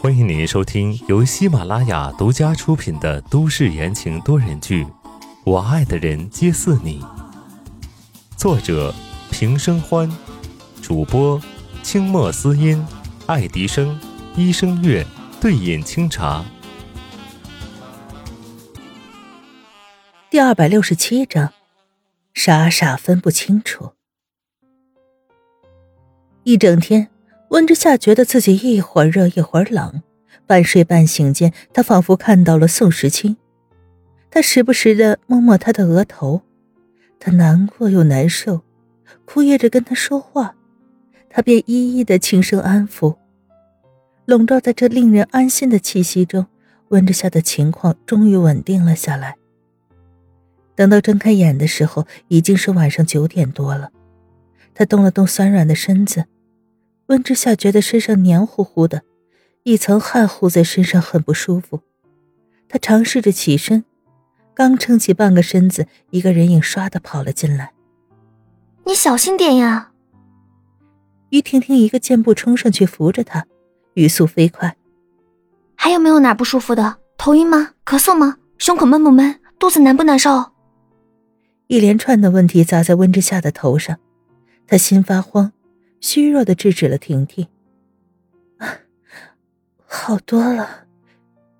欢迎您收听由喜马拉雅独家出品的都市言情多人剧《我爱的人皆似你》，作者平生欢，主播清墨思音、爱迪生、一生月、对饮清茶。第二百六十七章，傻傻分不清楚。一整天，温之夏觉得自己一会儿热一会儿冷，半睡半醒间，他仿佛看到了宋时清。他时不时的摸摸他的额头，他难过又难受，哭咽着跟他说话，他便一一的轻声安抚。笼罩在这令人安心的气息中，温之夏的情况终于稳定了下来。等到睁开眼的时候，已经是晚上九点多了。他动了动酸软的身子。温之夏觉得身上黏糊糊的，一层汗糊在身上很不舒服。他尝试着起身，刚撑起半个身子，一个人影唰的跑了进来。你小心点呀！于婷婷一个箭步冲上去扶着他，语速飞快。还有没有哪不舒服的？头晕吗？咳嗽吗？胸口闷不闷？肚子难不难受？一连串的问题砸在温之夏的头上，他心发慌。虚弱的制止了婷婷。啊，好多了，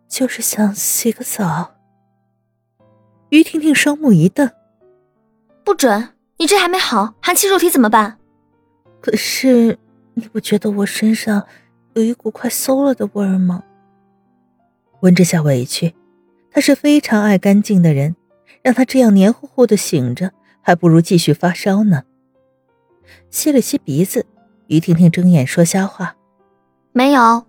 就是想洗个澡。于婷婷双目一瞪：“不准！你这还没好，寒气入体怎么办？”可是你不觉得我身上有一股快馊了的味儿吗？温之夏委屈，他是非常爱干净的人，让他这样黏糊糊的醒着，还不如继续发烧呢。吸了吸鼻子。于婷婷睁眼说瞎话，没有。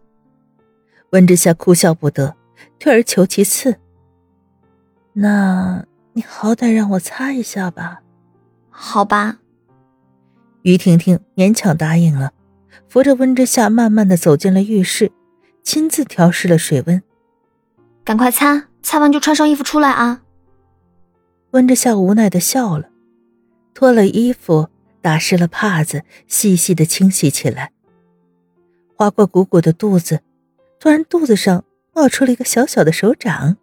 温之夏哭笑不得，退而求其次。那你好歹让我擦一下吧。好吧。于婷婷勉强答应了，扶着温之夏慢慢的走进了浴室，亲自调试了水温。赶快擦，擦完就穿上衣服出来啊。温之夏无奈的笑了，脱了衣服。打湿了帕子，细细的清洗起来。划过鼓鼓的肚子，突然肚子上冒出了一个小小的手掌。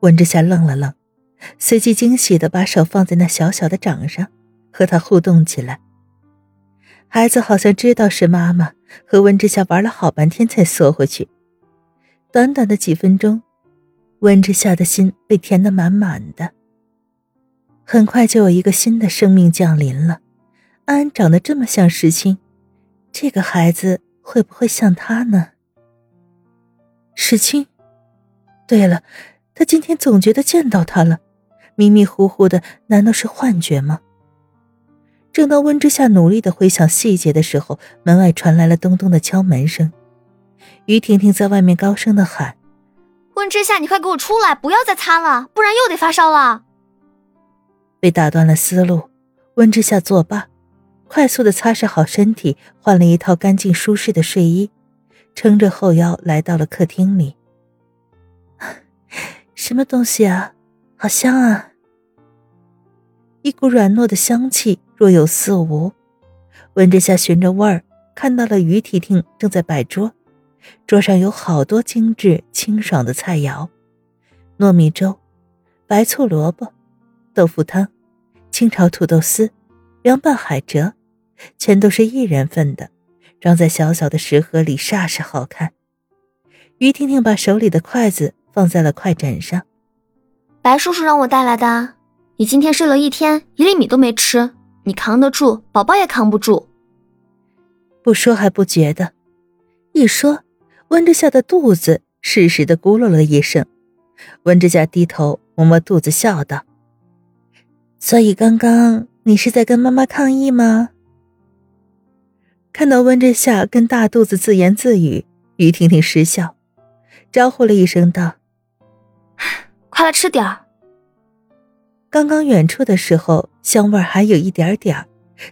温之夏愣了愣，随即惊喜的把手放在那小小的掌上，和他互动起来。孩子好像知道是妈妈，和温之夏玩了好半天才缩回去。短短的几分钟，温之夏的心被填得满满的。很快就有一个新的生命降临了。安安长得这么像石青，这个孩子会不会像他呢？石青，对了，他今天总觉得见到他了，迷迷糊糊的，难道是幻觉吗？正当温之夏努力的回想细节的时候，门外传来了咚咚的敲门声。于婷婷在外面高声的喊：“温之夏，你快给我出来，不要再擦了，不然又得发烧了。”被打断了思路，温之夏作罢。快速的擦拭好身体，换了一套干净舒适的睡衣，撑着后腰来到了客厅里。什么东西啊？好香啊！一股软糯的香气若有似无。闻着下，寻着味儿，看到了于婷婷正在摆桌，桌上有好多精致清爽的菜肴：糯米粥、白醋萝卜、豆腐汤、清炒土豆丝、凉拌海蜇。全都是一人份的，装在小小的食盒里，煞是好看。于婷婷把手里的筷子放在了筷枕上。白叔叔让我带来的。你今天睡了一天，一粒米都没吃，你扛得住，宝宝也扛不住。不说还不觉得，一说，温之夏的肚子适时的咕噜了一声。温之夏低头摸摸肚子，笑道：“所以刚刚你是在跟妈妈抗议吗？”看到温之夏跟大肚子自言自语，于婷婷失笑，招呼了一声道：“ 快来吃点儿。”刚刚远处的时候，香味还有一点点儿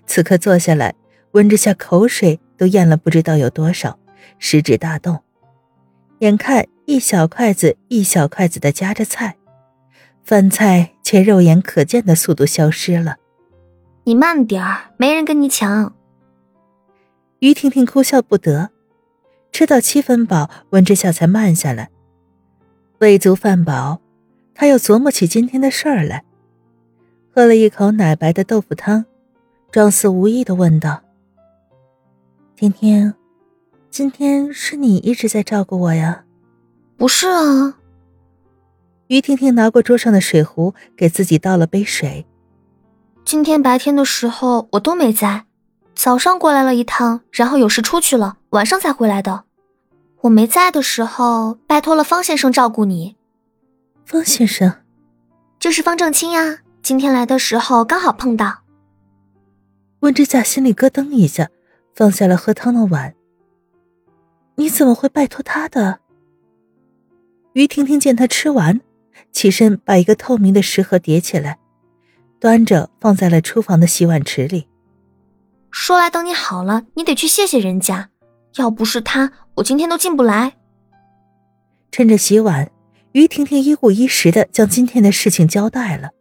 此刻坐下来，温之夏口水都咽了不知道有多少，食指大动，眼看一小筷子一小筷子的夹着菜，饭菜却肉眼可见的速度消失了。你慢点儿，没人跟你抢。于婷婷哭笑不得，吃到七分饱，温之夏才慢下来。喂足饭饱，他又琢磨起今天的事儿来，喝了一口奶白的豆腐汤，装似无意的问道：“婷婷，今天是你一直在照顾我呀？”“不是啊。”于婷婷拿过桌上的水壶，给自己倒了杯水。今天白天的时候我都没在，早上过来了一趟，然后有事出去了，晚上才回来的。我没在的时候，拜托了方先生照顾你。方先生，就是方正清呀。今天来的时候刚好碰到。温之夏心里咯噔一下，放下了喝汤的碗。你怎么会拜托他的？于婷婷见他吃完。起身，把一个透明的食盒叠起来，端着放在了厨房的洗碗池里。说来等你好了，你得去谢谢人家，要不是他，我今天都进不来。趁着洗碗，于婷婷一五一十的将今天的事情交代了。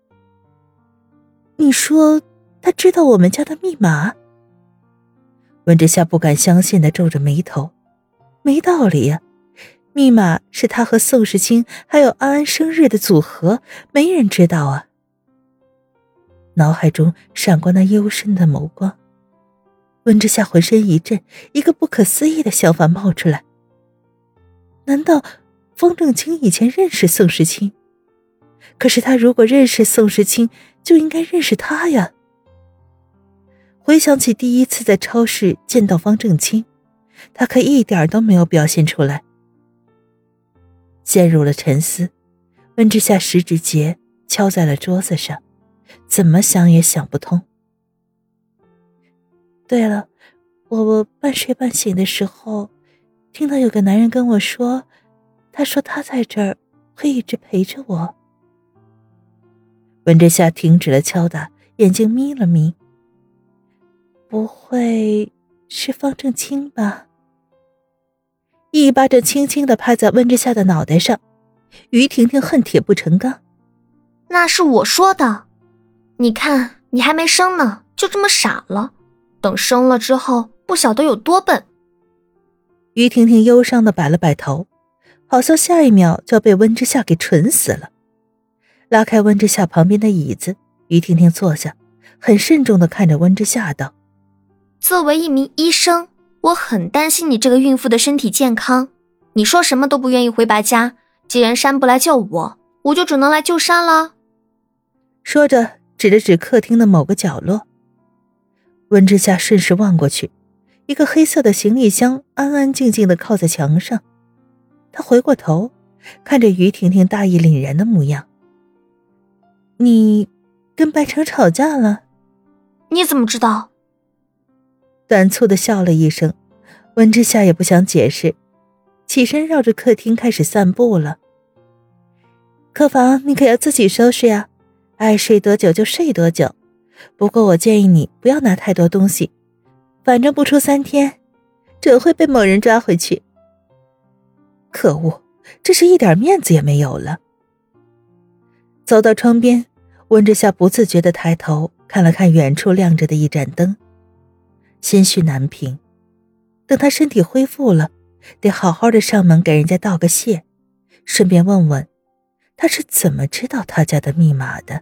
你说他知道我们家的密码？温之夏不敢相信的皱着眉头，没道理呀。密码是他和宋时清还有安安生日的组合，没人知道啊。脑海中闪过那幽深的眸光，温之夏浑身一震，一个不可思议的想法冒出来：难道方正清以前认识宋时清？可是他如果认识宋时清，就应该认识他呀。回想起第一次在超市见到方正清，他可一点都没有表现出来。陷入了沉思，温之夏食指节敲在了桌子上，怎么想也想不通。对了，我我半睡半醒的时候，听到有个男人跟我说，他说他在这儿会一直陪着我。温之夏停止了敲打，眼睛眯了眯。不会是方正清吧？一巴掌轻轻的拍在温之夏的脑袋上，于婷婷恨铁不成钢。那是我说的，你看你还没生呢，就这么傻了，等生了之后不晓得有多笨。于婷婷忧伤的摆了摆头，好像下一秒就要被温之夏给蠢死了。拉开温之夏旁边的椅子，于婷婷坐下，很慎重的看着温之夏道：“作为一名医生。”我很担心你这个孕妇的身体健康，你说什么都不愿意回白家。既然山不来救我，我就只能来救山了。说着，指了指客厅的某个角落。温之夏顺势望过去，一个黑色的行李箱安安静静的靠在墙上。他回过头，看着于婷婷大义凛然的模样：“你跟白城吵架了？你怎么知道？”短促的笑了一声，温之夏也不想解释，起身绕着客厅开始散步了。客房你可要自己收拾呀，爱睡多久就睡多久。不过我建议你不要拿太多东西，反正不出三天，准会被某人抓回去。可恶，这是一点面子也没有了。走到窗边，温之夏不自觉的抬头看了看远处亮着的一盏灯。心绪难平，等他身体恢复了，得好好的上门给人家道个谢，顺便问问他是怎么知道他家的密码的。